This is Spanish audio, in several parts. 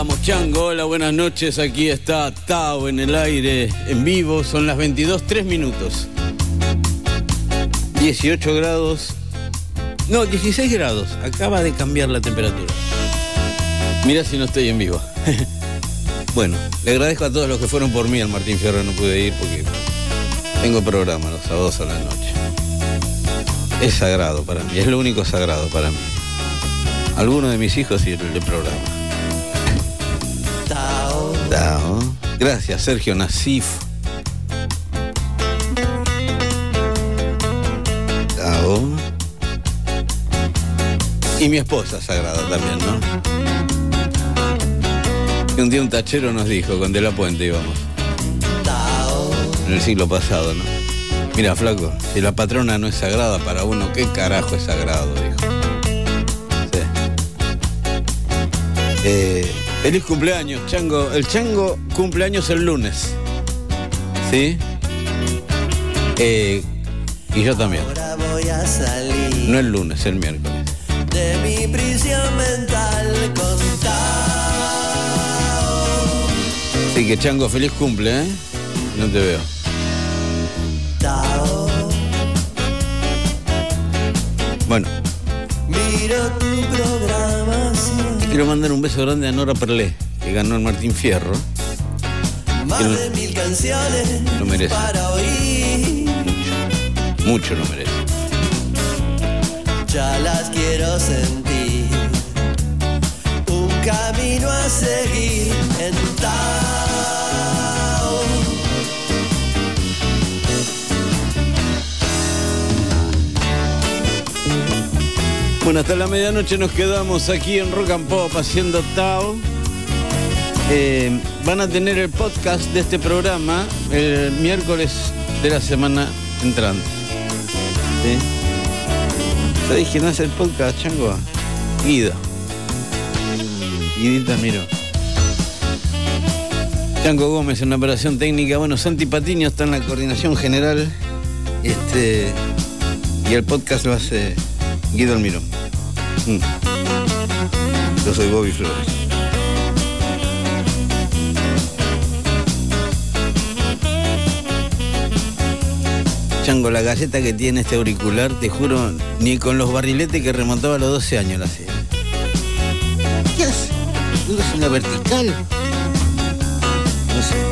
Vamos, Chango, hola, buenas noches. Aquí está Tao en el aire, en vivo. Son las 22, 3 minutos. 18 grados. No, 16 grados. Acaba de cambiar la temperatura. Mira si no estoy en vivo. bueno, le agradezco a todos los que fueron por mí al Martín Fierro. No pude ir porque tengo programa los sábados a la noche. Es sagrado para mí, es lo único sagrado para mí. Algunos de mis hijos y el, el Gracias, Sergio Nasif. Y mi esposa sagrada también, ¿no? Que un día un tachero nos dijo, con De La Puente íbamos. En el siglo pasado, ¿no? Mira, flaco, si la patrona no es sagrada para uno, ¿qué carajo es sagrado? Dijo. Sí. Eh, feliz cumpleaños, Chango. El Chango cumpleaños el lunes. ¿Sí? Eh, y yo también. Ahora voy a salir No el lunes, el miércoles. de mi prisión mental con Tao. Así que Chango, feliz cumple, ¿eh? No te veo. Tao. Bueno, Miro tu programación. Quiero mandar un beso grande a Nora Perlé, que ganó el Martín Fierro. Más Quiero- de mil canciones Lo merece. para oír. Mucho lo merece. Ya las quiero sentir. Un camino a seguir en Tao. Bueno, hasta la medianoche nos quedamos aquí en Rock and Pop haciendo Tao. Eh, van a tener el podcast de este programa el miércoles de la semana entrante. ¿Sí? ¿Sabéis quién hace el podcast, Chango? Guido. Guidita Miro. Chango Gómez en la operación técnica. Bueno, Santi Patiño está en la coordinación general. Este, y el podcast lo hace Guido Almirón. Mm. Yo soy Bobby Flores. Chango, la galleta que tiene este auricular, te juro, ni con los barriletes que remontaba a los 12 años la hacía. ¿Qué hace? ¿Es una vertical? No sé.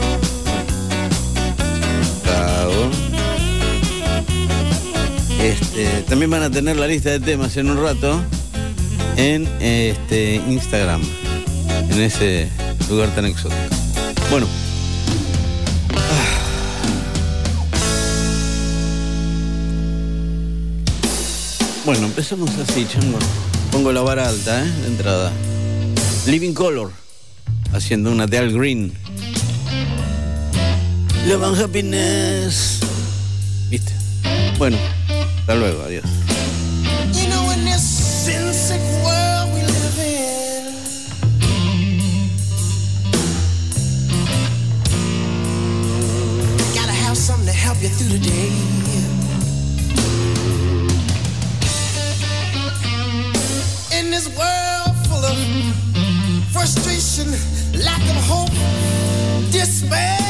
Este, también van a tener la lista de temas en un rato en este Instagram, en ese lugar tan exótico. Bueno. Ah. Bueno, empezamos así, chango. Pongo la vara alta, ¿eh? De entrada. Living Color, haciendo una de Al Green. Love and Happiness. ¿Viste? Bueno, hasta luego, adiós. You through the day. In this world full of frustration, lack of hope, despair.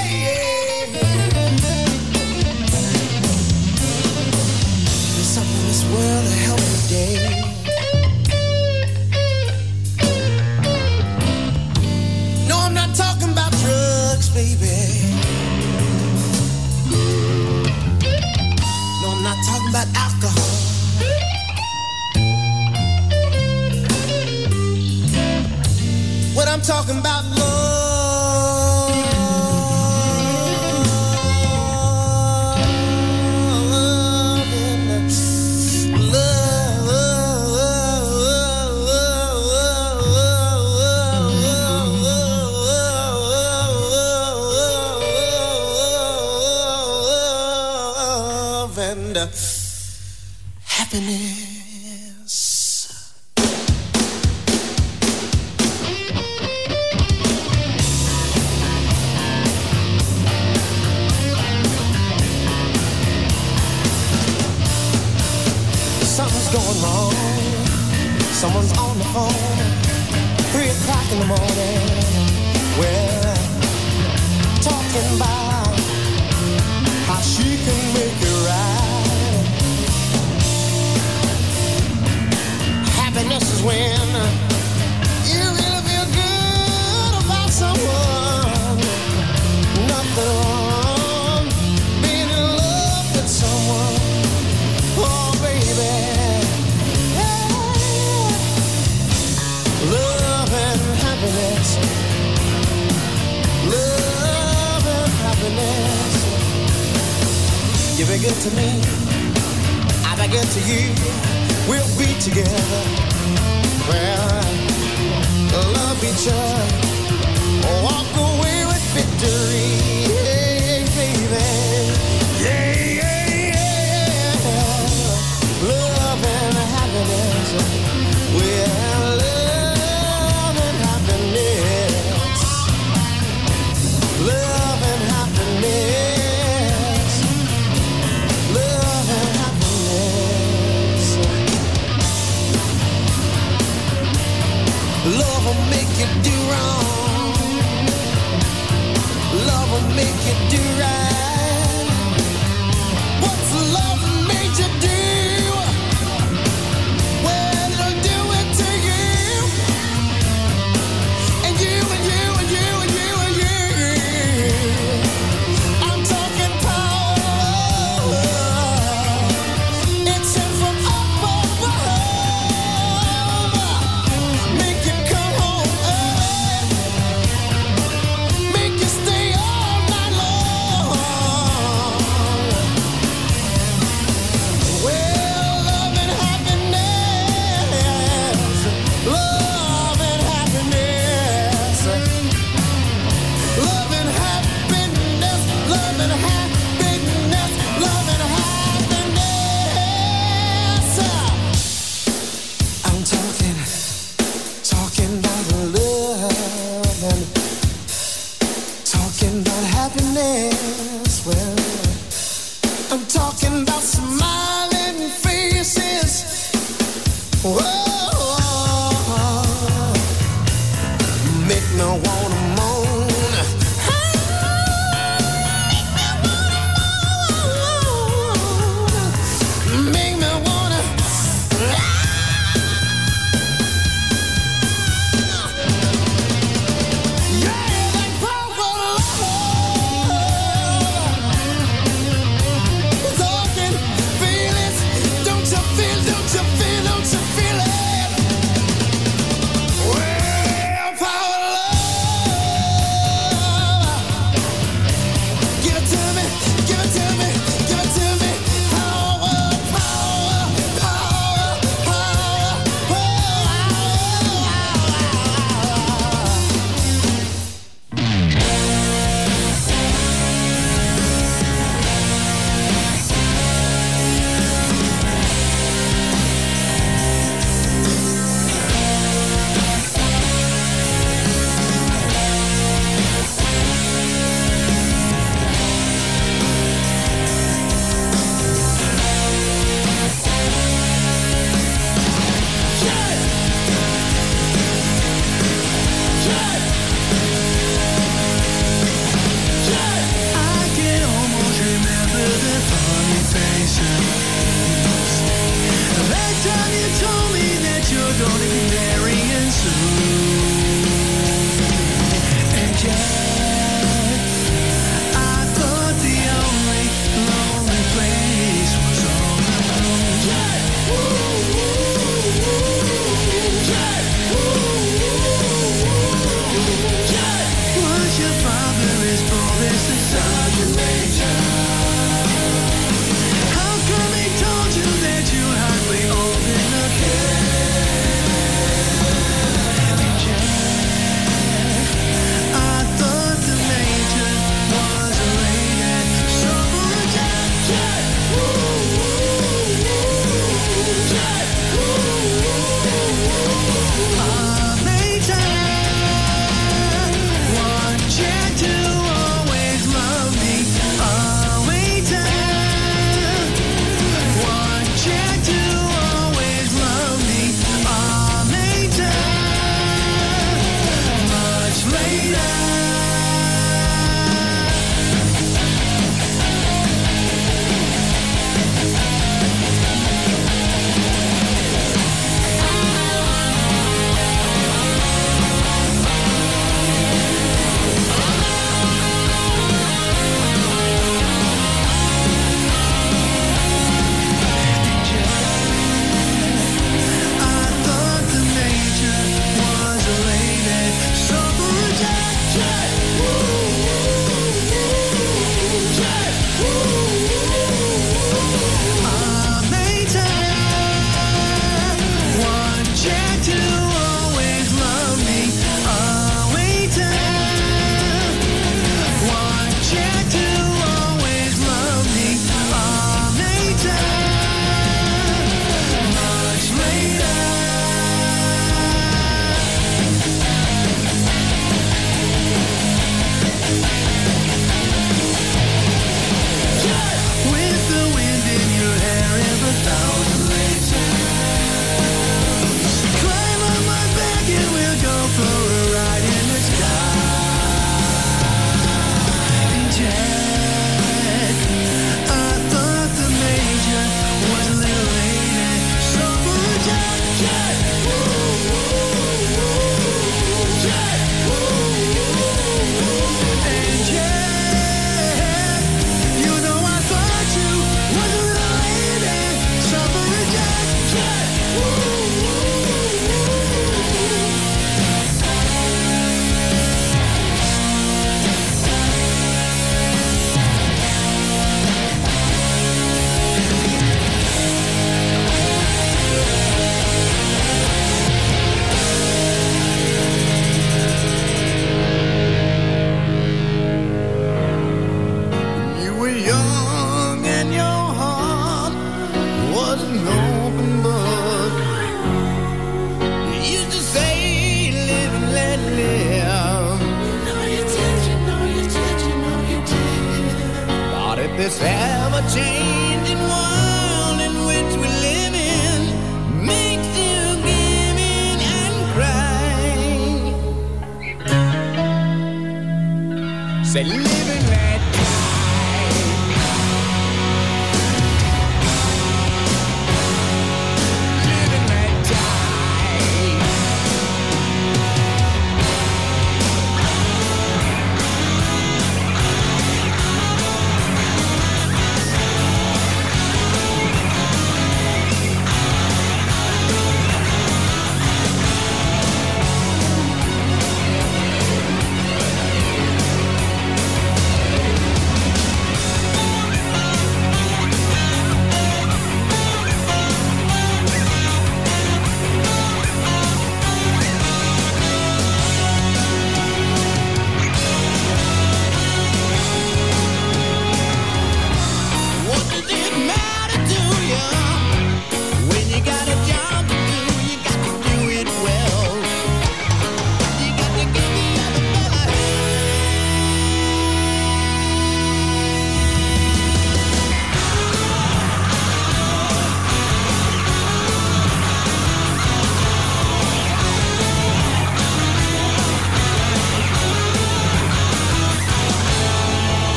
Talking about,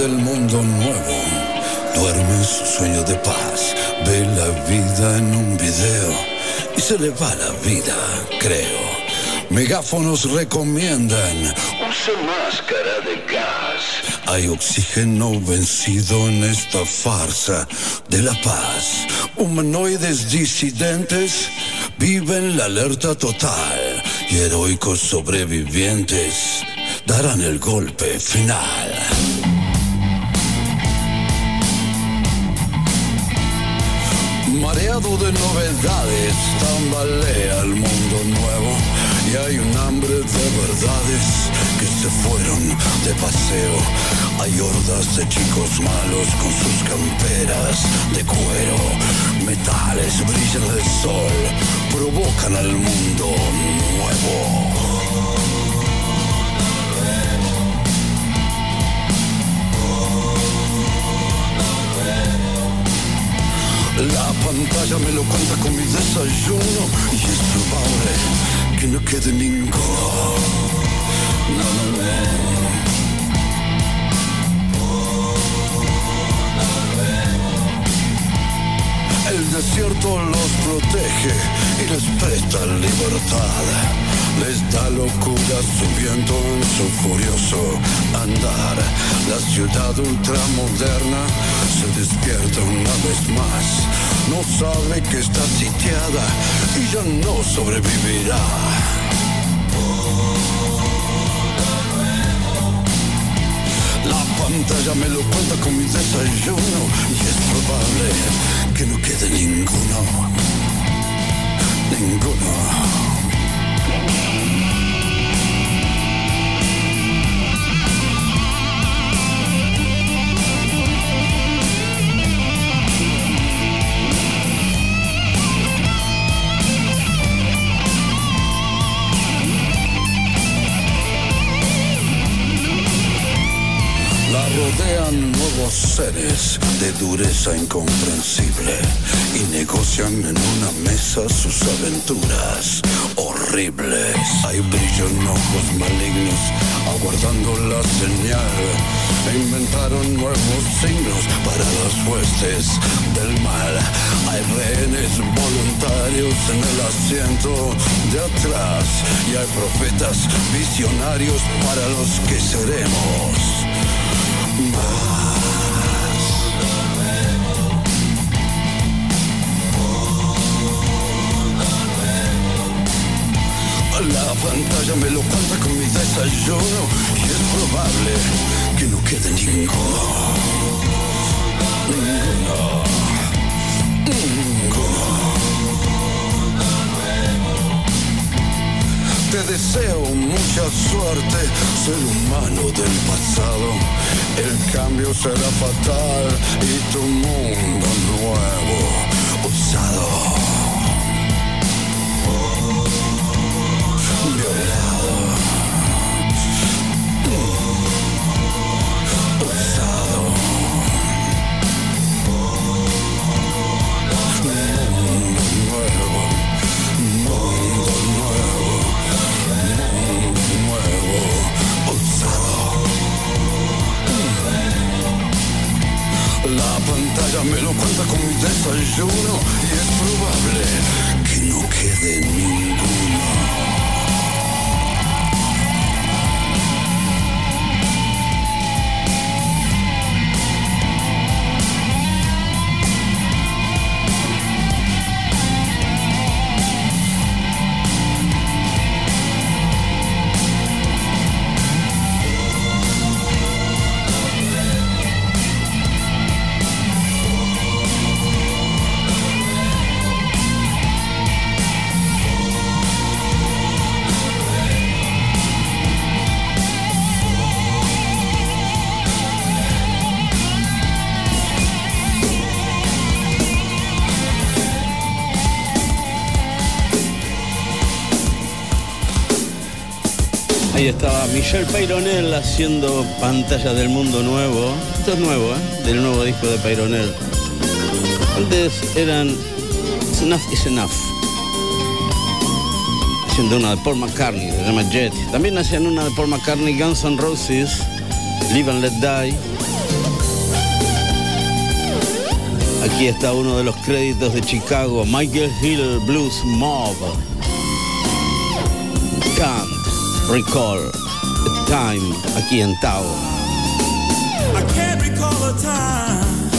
del mundo nuevo duerme su sueño de paz, ve la vida en un video y se le va la vida, creo. Megáfonos recomiendan, use máscara de gas. Hay oxígeno vencido en esta farsa de la paz. Humanoides disidentes viven la alerta total y heroicos sobrevivientes darán el golpe final. De novedades, tambalea el mundo nuevo y hay un hambre de verdades que se fueron de paseo. Hay hordas de chicos malos con sus camperas de cuero. Metales brillan del sol, provocan al mundo nuevo. La pantalla me lo cuenta con mi desayuno y es probable que no quede ninguno. No, no, no. El desierto los protege y les presta libertad. Les da locura su viento en su furioso andar. La ciudad ultramoderna se despierta una vez más. No sabe que está sitiada y ya no sobrevivirá. La pantalla me lo cuenta con mi desayuno y es probable que no quede ninguno. Ninguno. Bye. Rodean nuevos seres de dureza incomprensible y negocian en una mesa sus aventuras horribles. Hay brillo en ojos malignos aguardando la señal. E inventaron nuevos signos para las huestes del mal. Hay rehenes voluntarios en el asiento de atrás y hay profetas visionarios para los que seremos. La pantalla me lo cuenta con mi desayuno y es probable que no quede ninguno. Ninguno. Ninguno. Te deseo mucha suerte, ser humano del pasado. El cambio será fatal y tu mundo nuevo, usado. violado, usado. Mundo nuevo, mundo nuevo, nuevo. La pantalla me lo cuenta con mi desayuno y es probable que no quede ninguno. Ahí estaba Michelle Peyronel haciendo pantalla del mundo nuevo. Esto es nuevo, ¿eh? Del nuevo disco de Peyronel. Antes eran Enough is Enough. Haciendo una de Paul McCartney, se llama Jet. También hacían una de Paul McCartney, Guns N' Roses, Live and Let Die. Aquí está uno de los créditos de Chicago, Michael Hill Blues Mob. Can't recall a time aquí en Tao. I can't recall a time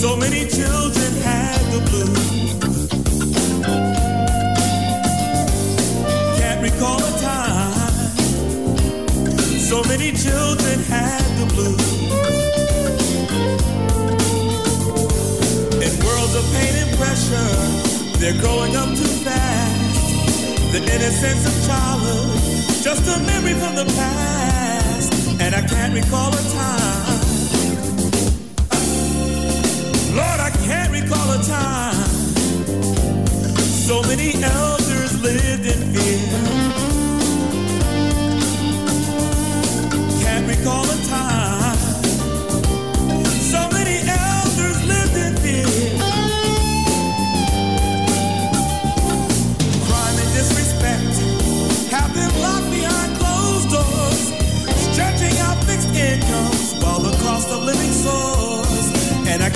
so many children had the blues. Can't recall a time so many children had the blues. In worlds of pain and pressure, they're growing up too fast. The innocence of childhood, just a memory from the past, and I can't recall a time. Lord, I can't recall a time. So many elders lived in fear. Can't recall a time.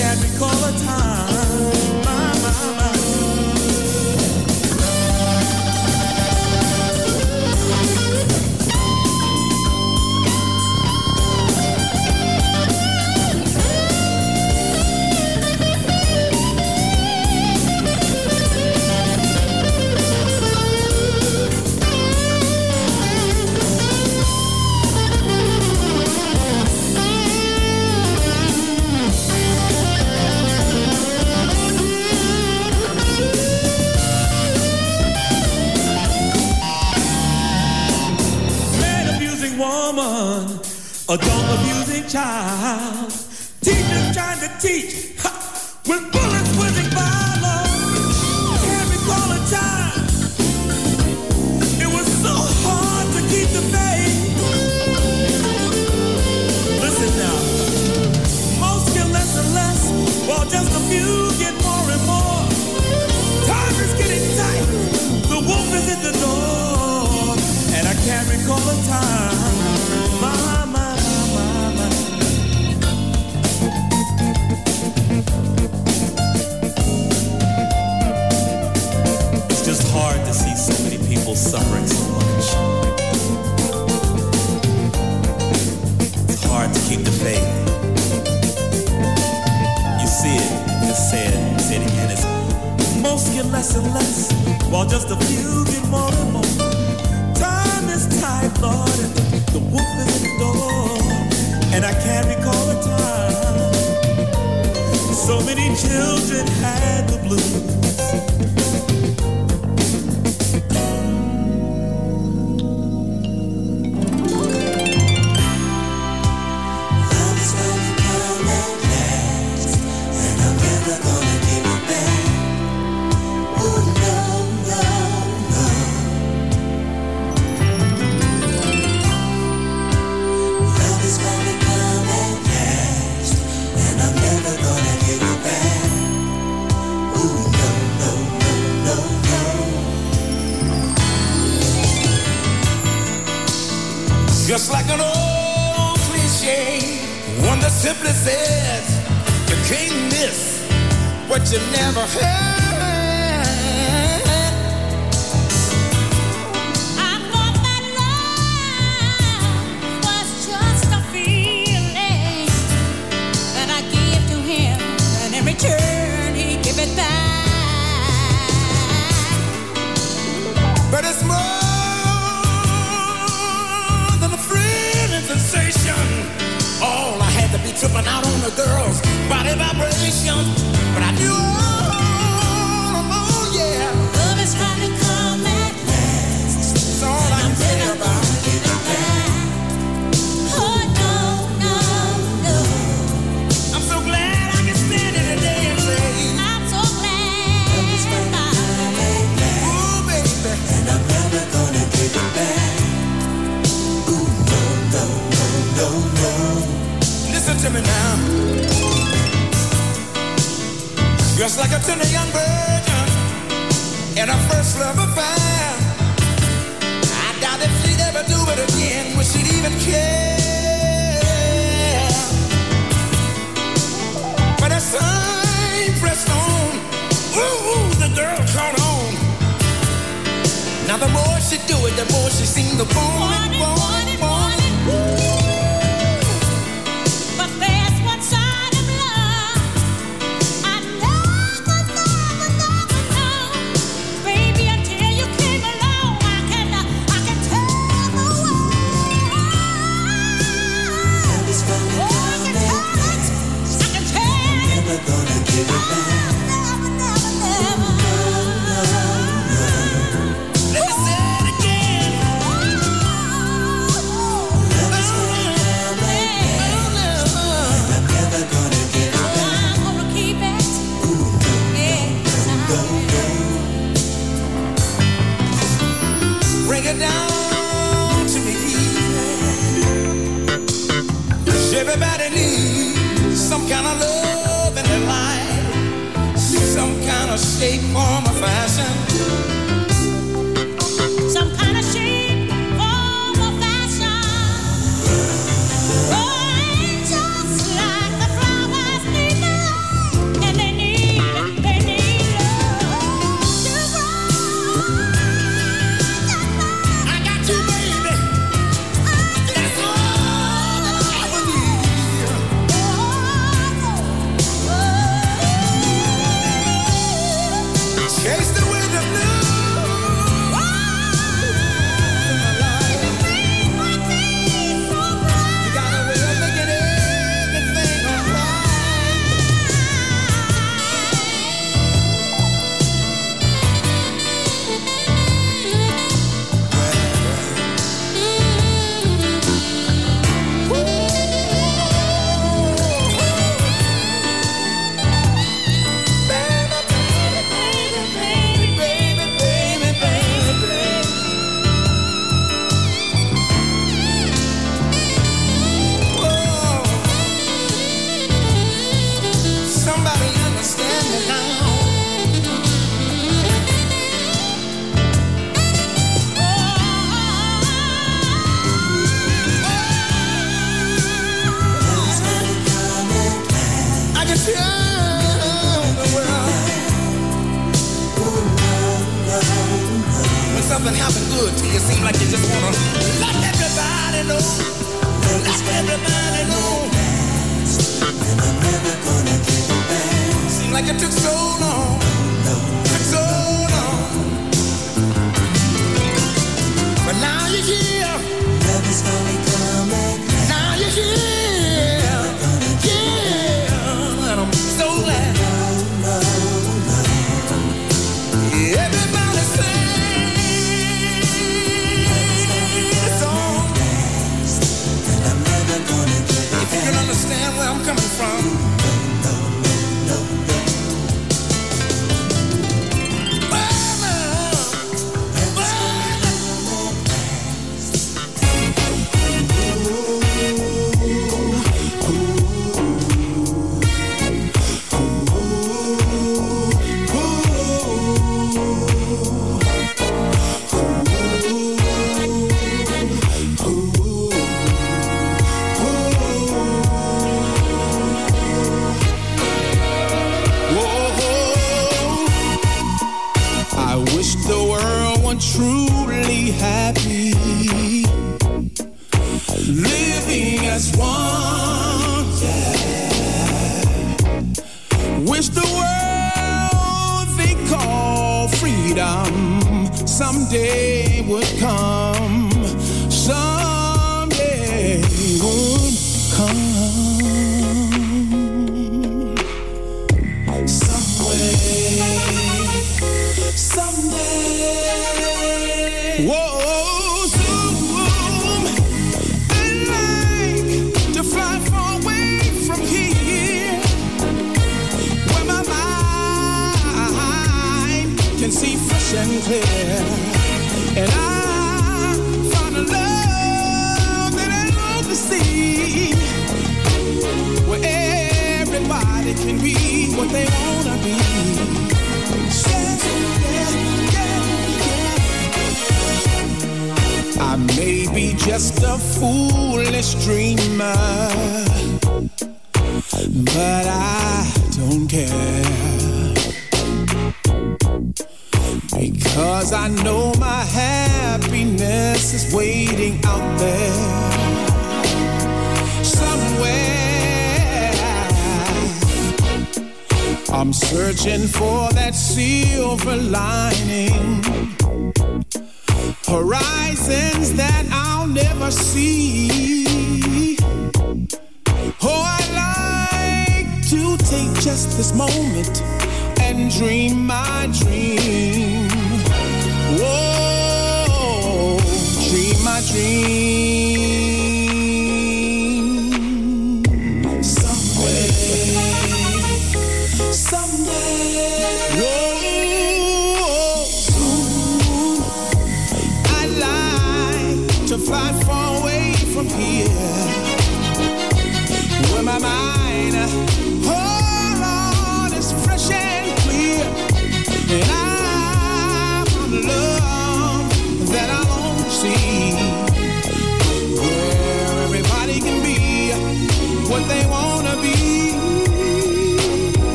Can't recall a time, with that she seen the boy, boy, boy. shape, form.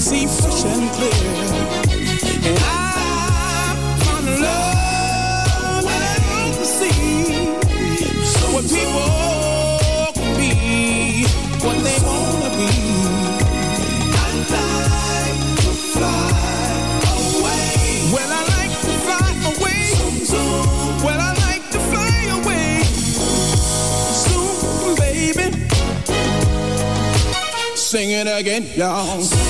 see fresh and clear. And I found love when see what people can be, what they wanna be. I like to fly away. Well, I like to fly away. Well, I like to fly away. Soon, baby. Sing it again, y'all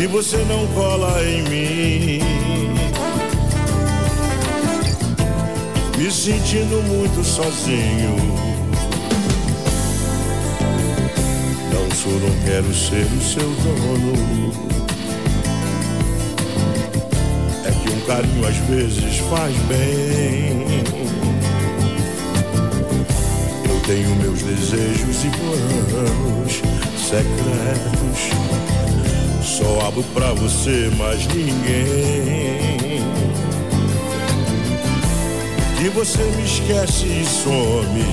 Que você não cola em mim? Me sentindo muito sozinho. Não sou, não quero ser o seu dono. É que um carinho às vezes faz bem. Eu tenho meus desejos e planos secretos. Só abro pra você, mas ninguém. E você me esquece e some.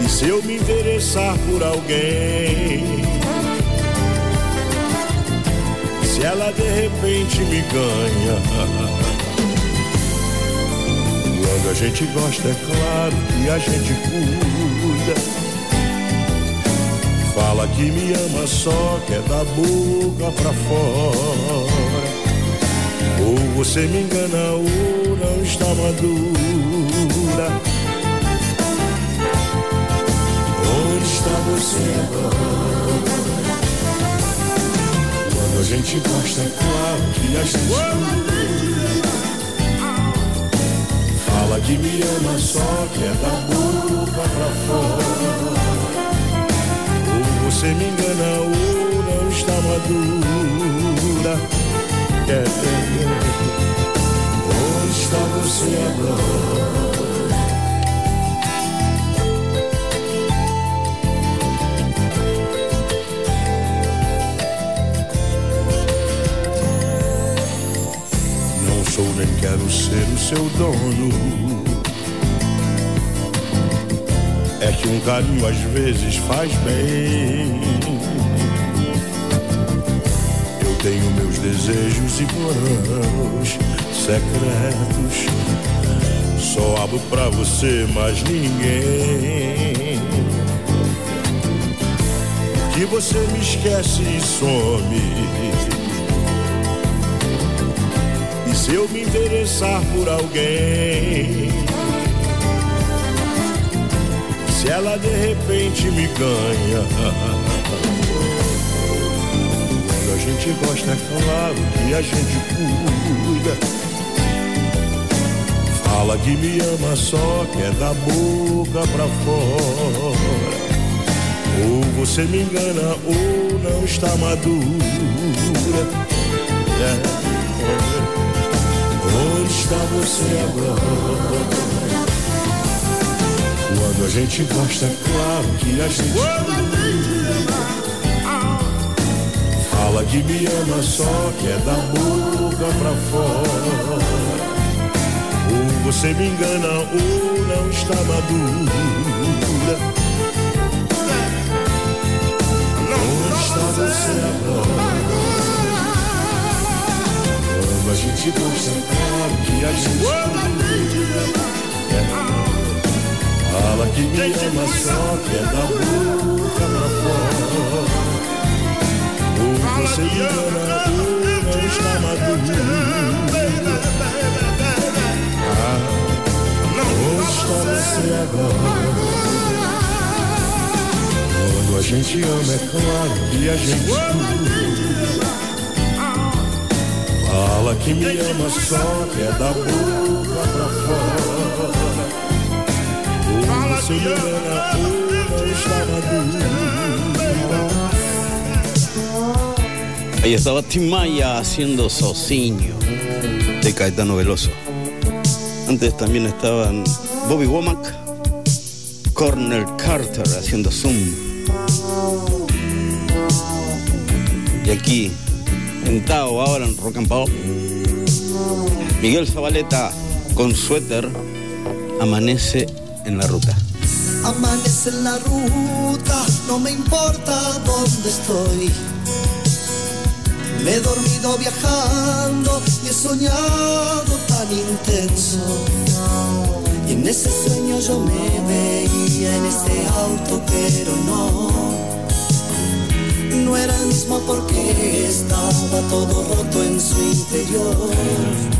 E se eu me interessar por alguém? Se ela de repente me ganha. Quando a gente gosta, é claro que a gente cuida. Fala que me ama só, que é da boca pra fora. Ou você me engana ou não está madura. Onde está você agora? Quando a gente gosta, é claro que a gente Fala que me ama só, que é da boca pra fora. Você me engana ou não está madura. É, é, é. Onde está você agora? Não sou nem quero ser o seu dono. É que um carinho às vezes faz bem. Eu tenho meus desejos e planos secretos. Só abro pra você, mas ninguém. Que você me esquece e some. E se eu me interessar por alguém? Ela de repente me ganha. Quando a gente gosta, é claro que a gente cuida. Fala que me ama só, que é da boca pra fora. Ou você me engana ou não está madura. É. Onde está você agora? Quando a gente gosta, é claro que a gente Fala que me ama só, que é da boca pra fora. Ou você me engana ou não está madura. Onde está você agora? Quando a gente gosta, é claro que a gente Fala que me ama só, que é da boca pra fora. Ou você me engana ou não está madura. Ah, onde está você agora? Quando a gente ama, é claro que a gente Fala que me ama só, que é da boca pra fora. Ahí estaba Tim Maya haciendo Socinho de Caetano Veloso. Antes también estaban Bobby Womack, Cornel Carter haciendo Zoom. Y aquí, en Tao, ahora en Rock and Pop, Miguel Zabaleta con suéter amanece en la ruta. Amanece en la ruta, no me importa dónde estoy. Me he dormido viajando y he soñado tan intenso. Y en ese sueño yo me veía en este auto, pero no. No era el mismo porque estaba todo roto en su interior.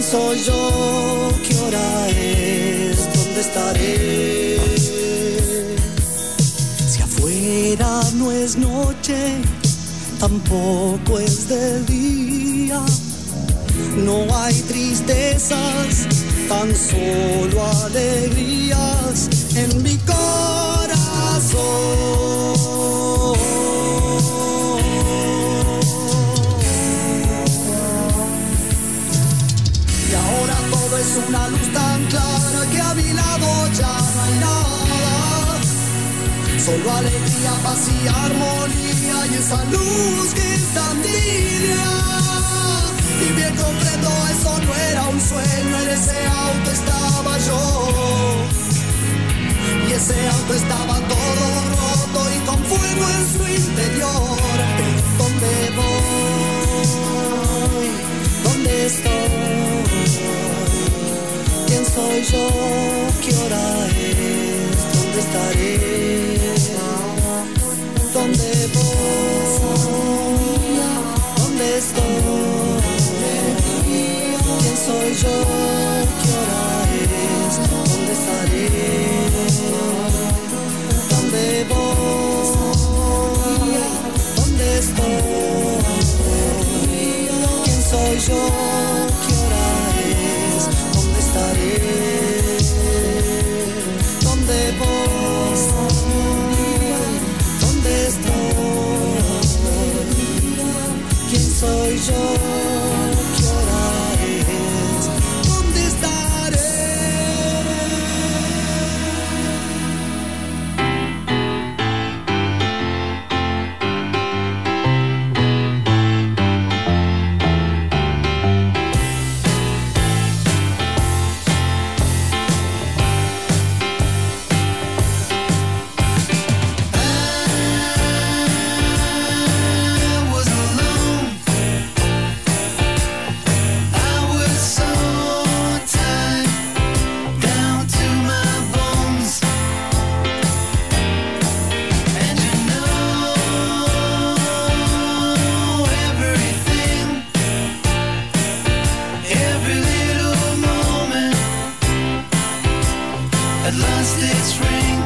¿Quién soy yo? ¿Qué hora es? ¿Dónde estaré? Si afuera no es noche, tampoco es de día. No hay tristezas, tan solo alegrías en mi corazón. Una luz tan clara que a mi lado ya no hay nada. Solo alegría, paz y armonía y esa luz que es tan tibia. Y bien comprendo, eso no era un sueño, en ese auto estaba yo. Y ese auto estaba todo roto y con fuego en su interior. ¿dónde voy? ¿Dónde estoy? ¿Quién soy yo? ¿Qué hora es? ¿Dónde estaré? ¿Dónde voy? ¿Dónde estoy? ¿Quién soy yo? ¿Qué hora es? ¿Dónde estaré? ¿Dónde voy? ¿Dónde estoy? ¿Quién soy yo? Soy yo? At last it's spring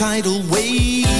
tidal wave.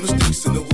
on the streets in the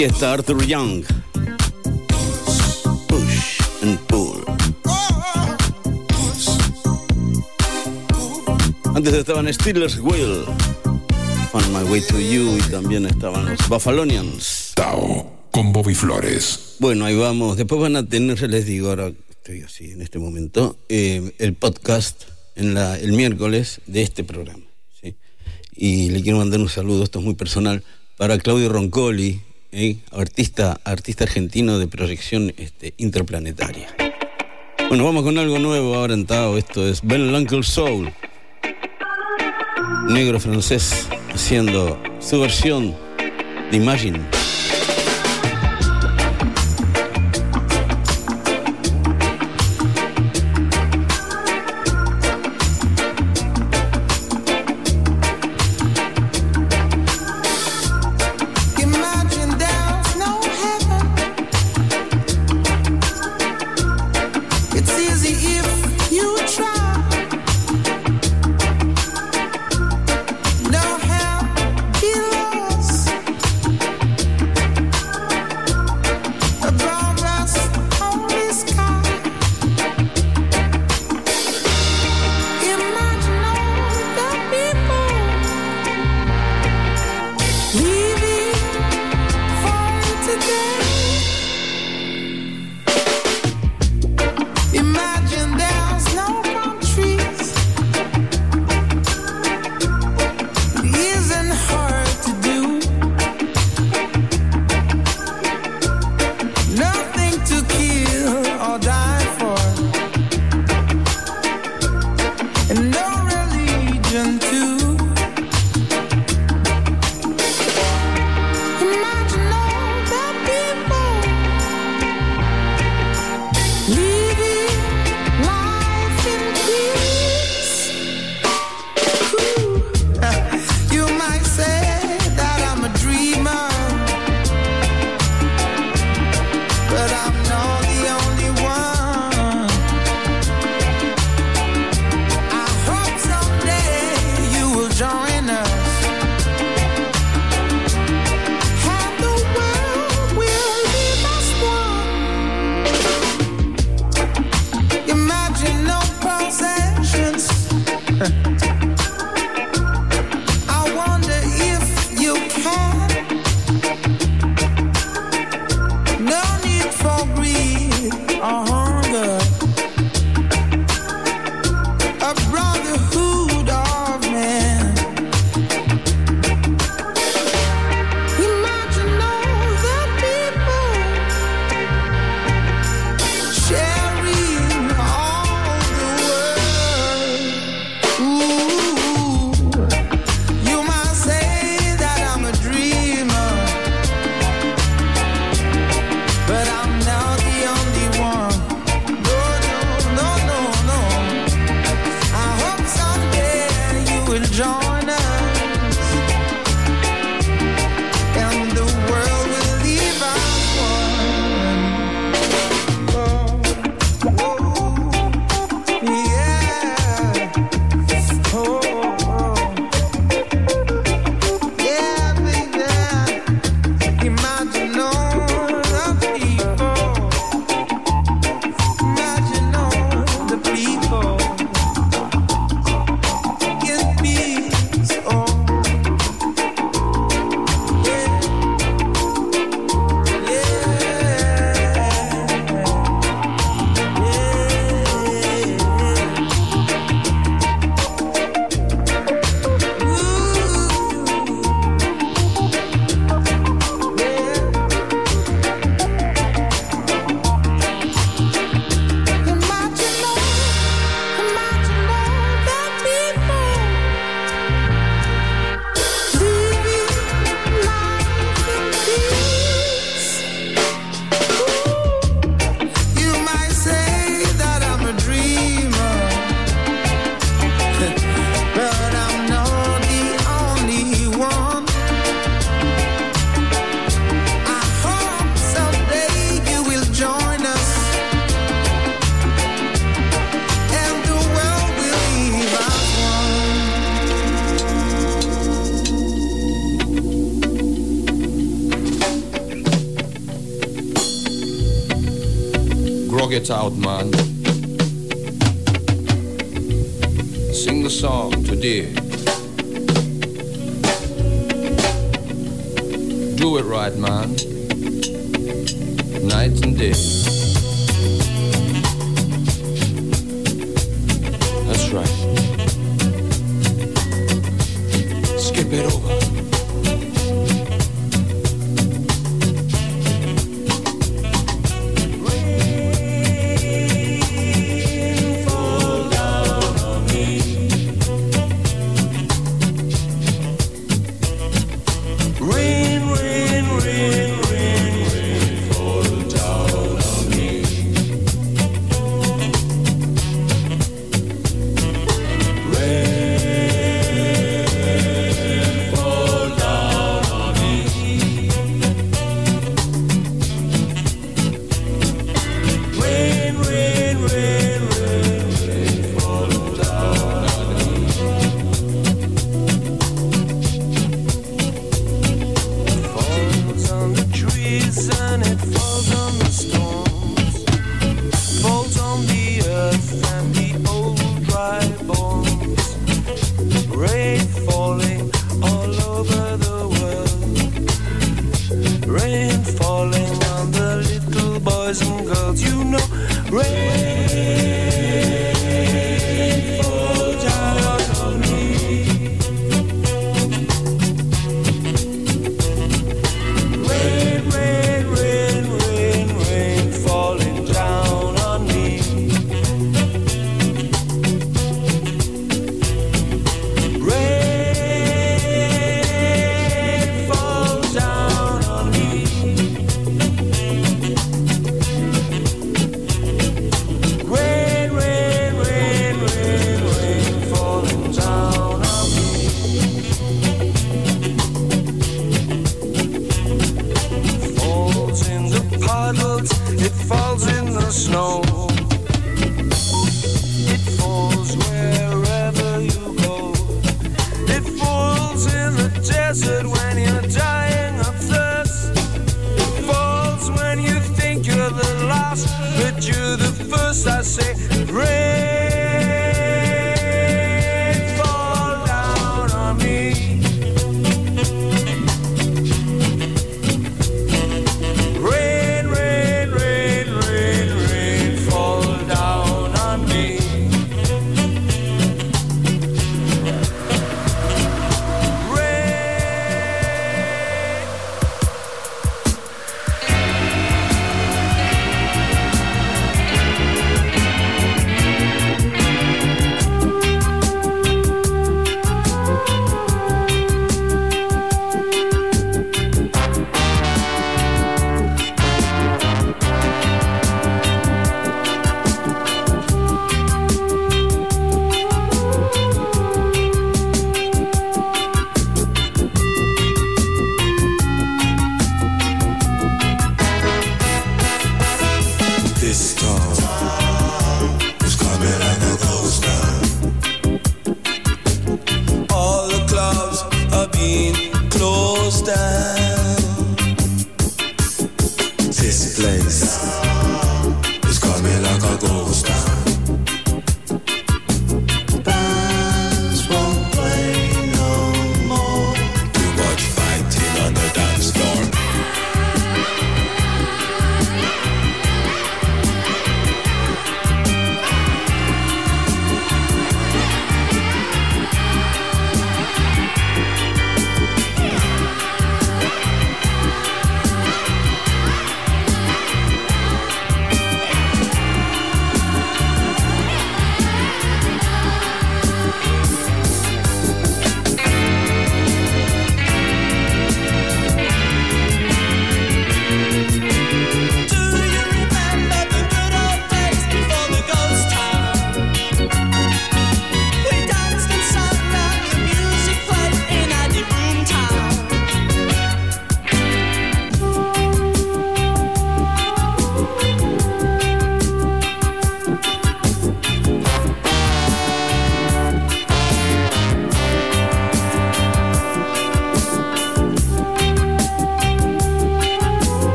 Aquí está Arthur Young. Push and pull. Antes estaban Steelers Will. On My Way to You y también estaban los Buffalonians. Tao con Bobby Flores. Bueno, ahí vamos. Después van a tener, les digo, ahora estoy así en este momento, eh, el podcast en la, el miércoles de este programa. Y le quiero mandar un saludo, esto es muy personal, para Claudio Roncoli, ¿eh? artista, artista argentino de proyección este, interplanetaria. Bueno, vamos con algo nuevo ahora en Tao. Esto es Ben Uncle Soul, negro francés, haciendo su versión de Imagine.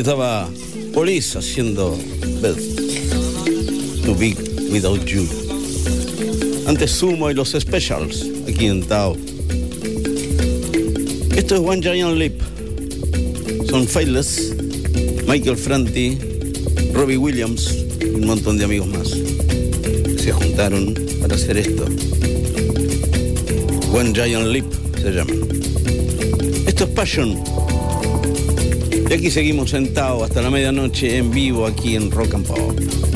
Estaba Police haciendo Bell. To Be Without You. Antes Sumo y los Specials, aquí en Tao. Esto es One Giant Leap. Son Faithless, Michael Franti, Robbie Williams y un montón de amigos más. Se juntaron para hacer esto. One Giant Leap se llama. Esto es Passion. Y aquí seguimos sentados hasta la medianoche en vivo aquí en Rock and Pop.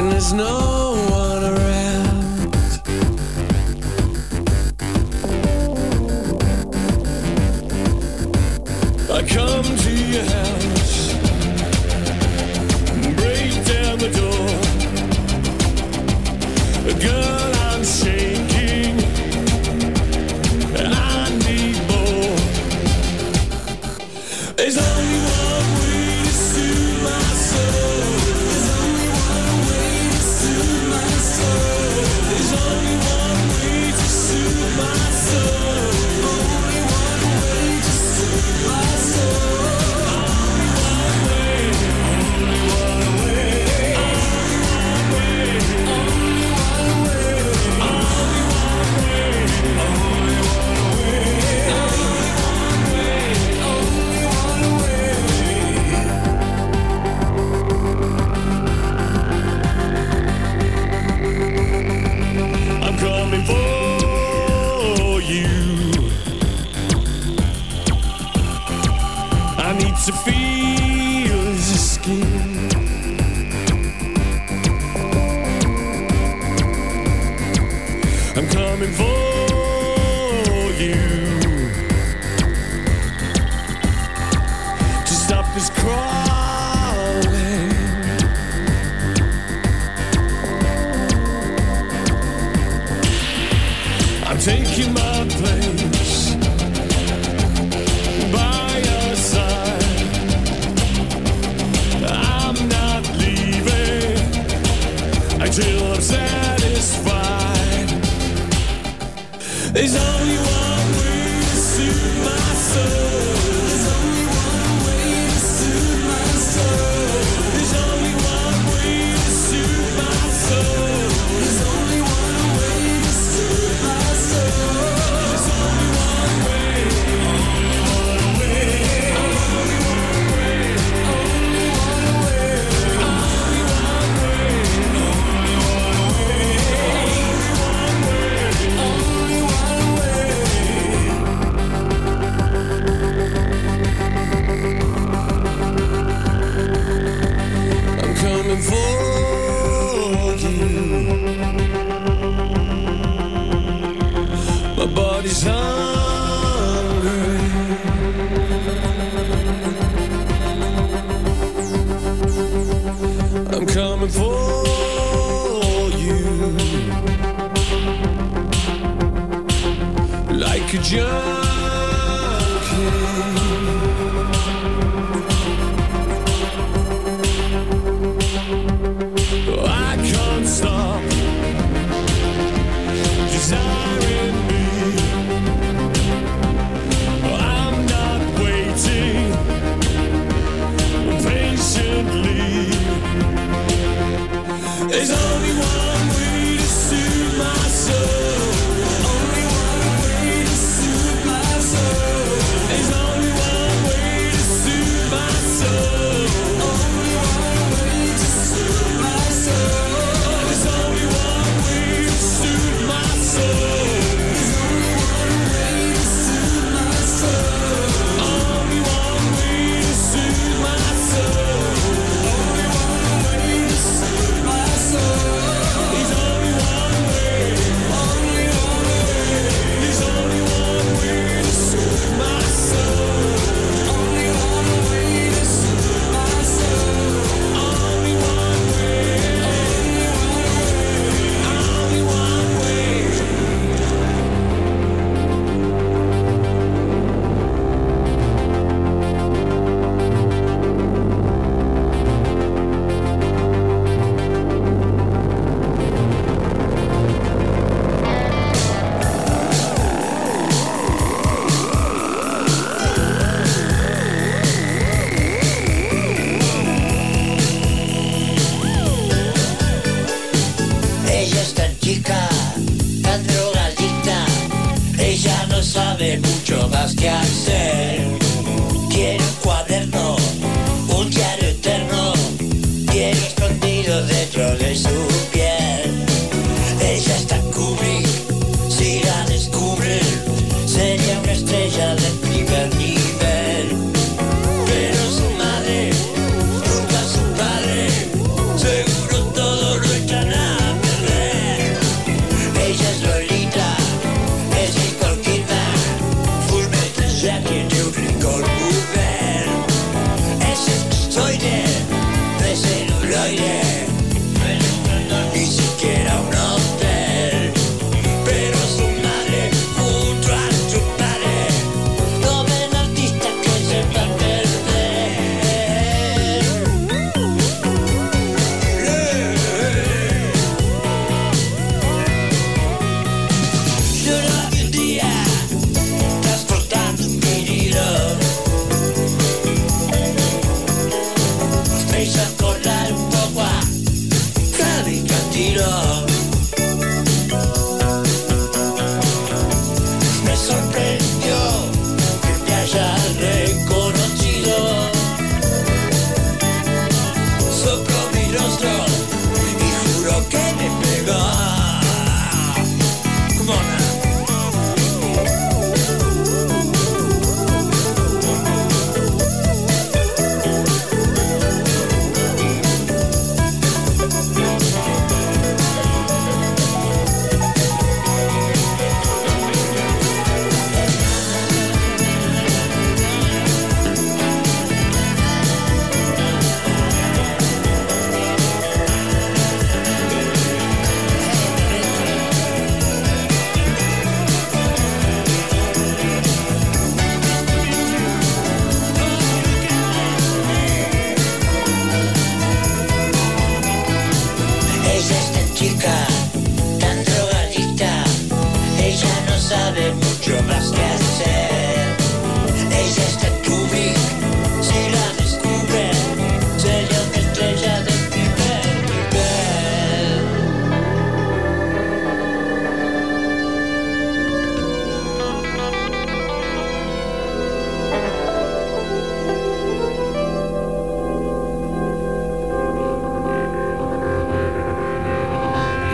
when there's no one around. I come to your house, break down the door. A girl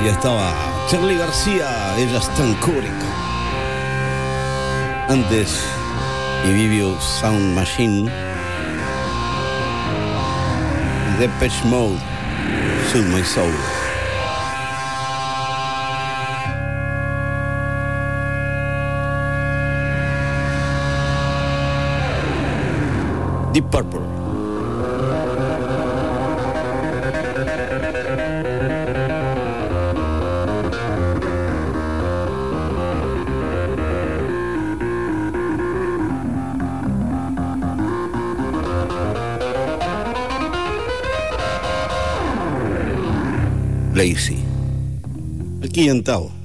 ya estaba Charlie García, ella es tan Antes, Ibibio Sound Machine, Depeche Mode, Soothe My Soul. Deep Purple. Lacey. Aqui então.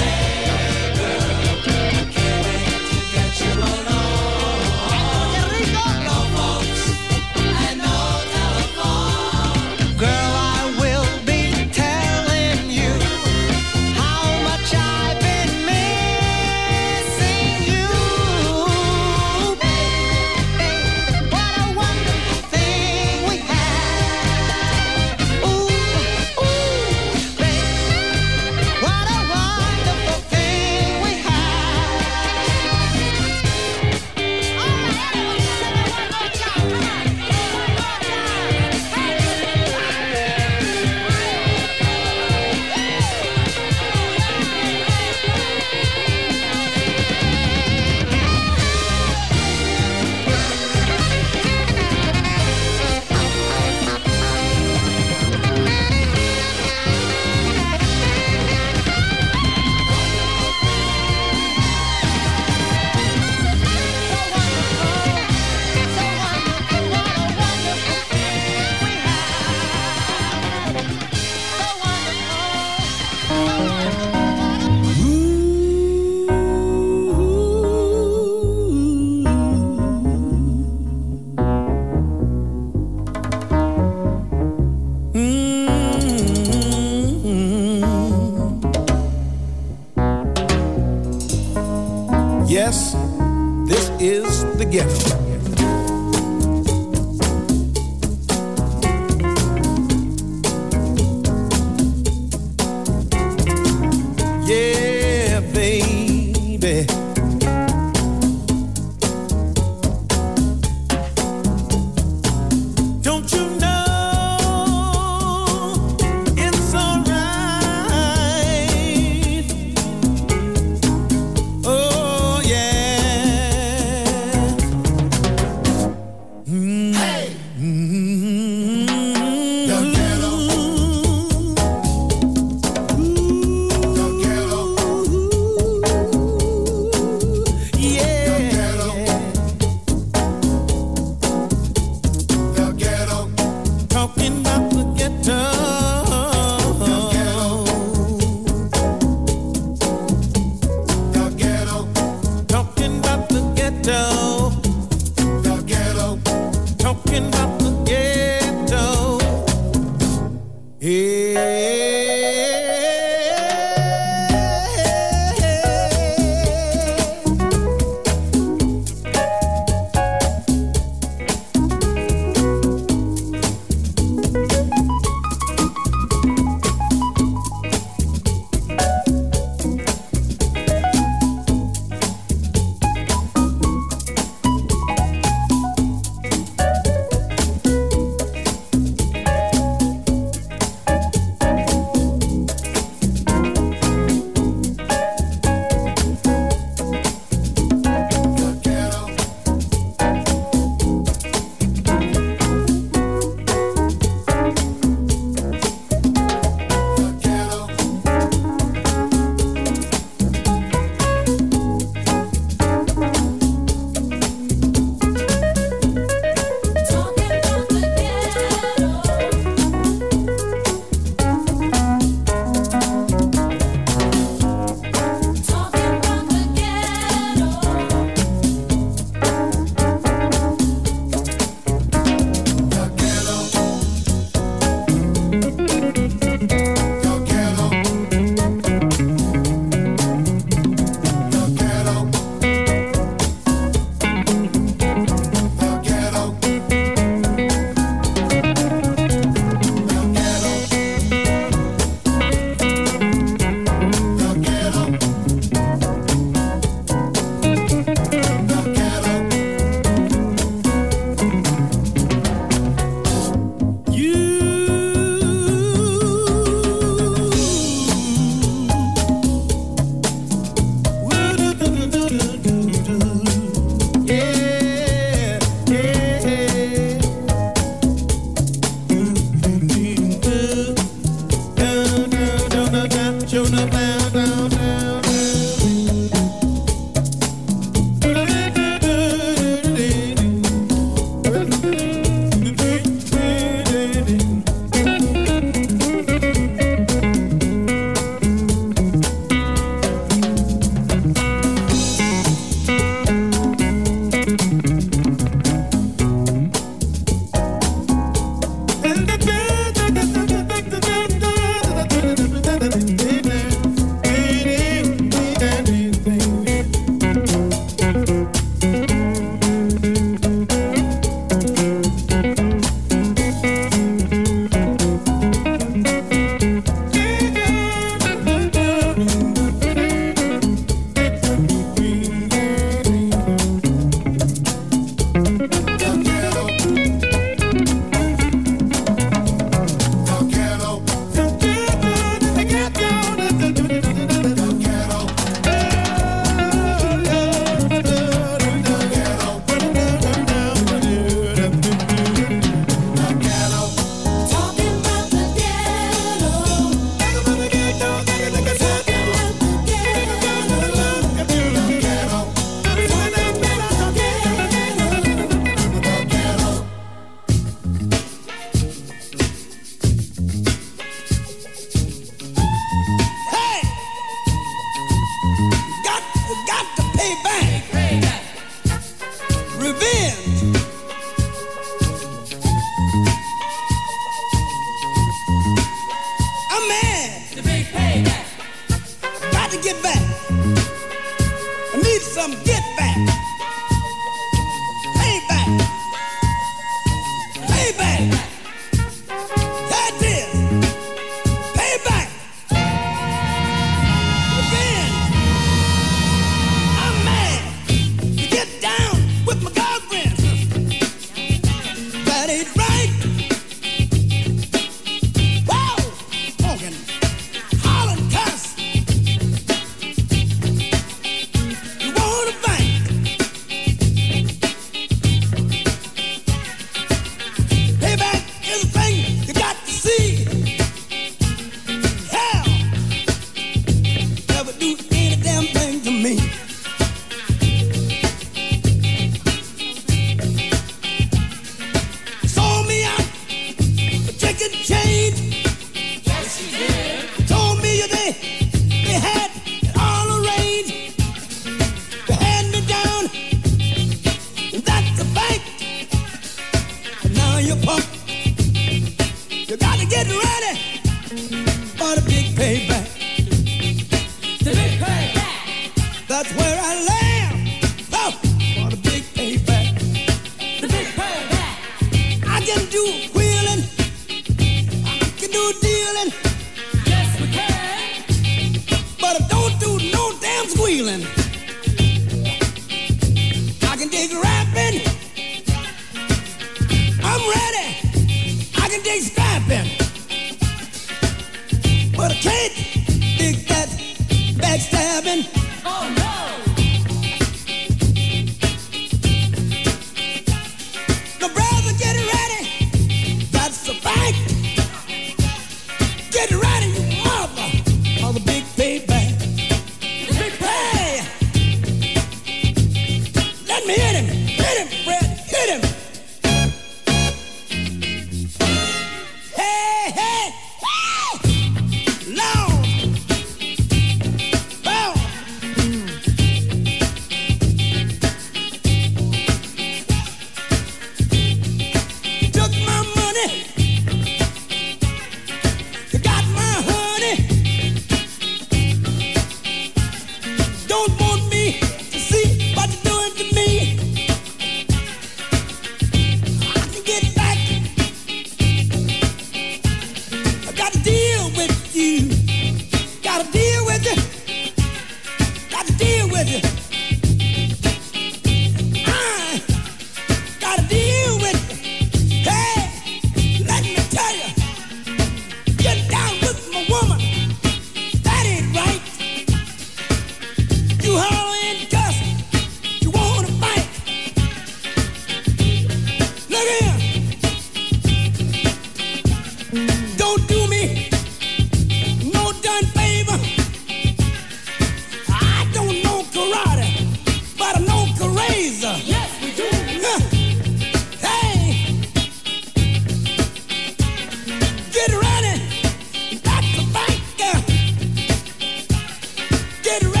Get ready.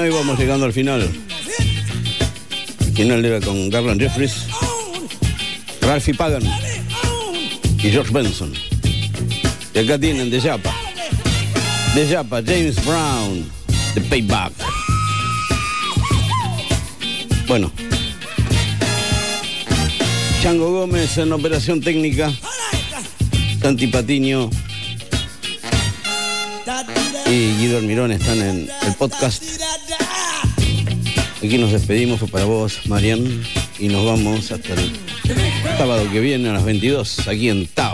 Bueno, ahí vamos llegando al final. El final era con Garland Jeffries, Ralphie Pagan y George Benson. Y acá tienen de Yapa. De Yapa, James Brown, The Payback. Bueno. Chango Gómez en operación técnica. Santi Patiño y Guido Almirón están en el podcast. Aquí nos despedimos, para vos, Marian, y nos vamos hasta el sábado que viene a las 22, aquí en Tao.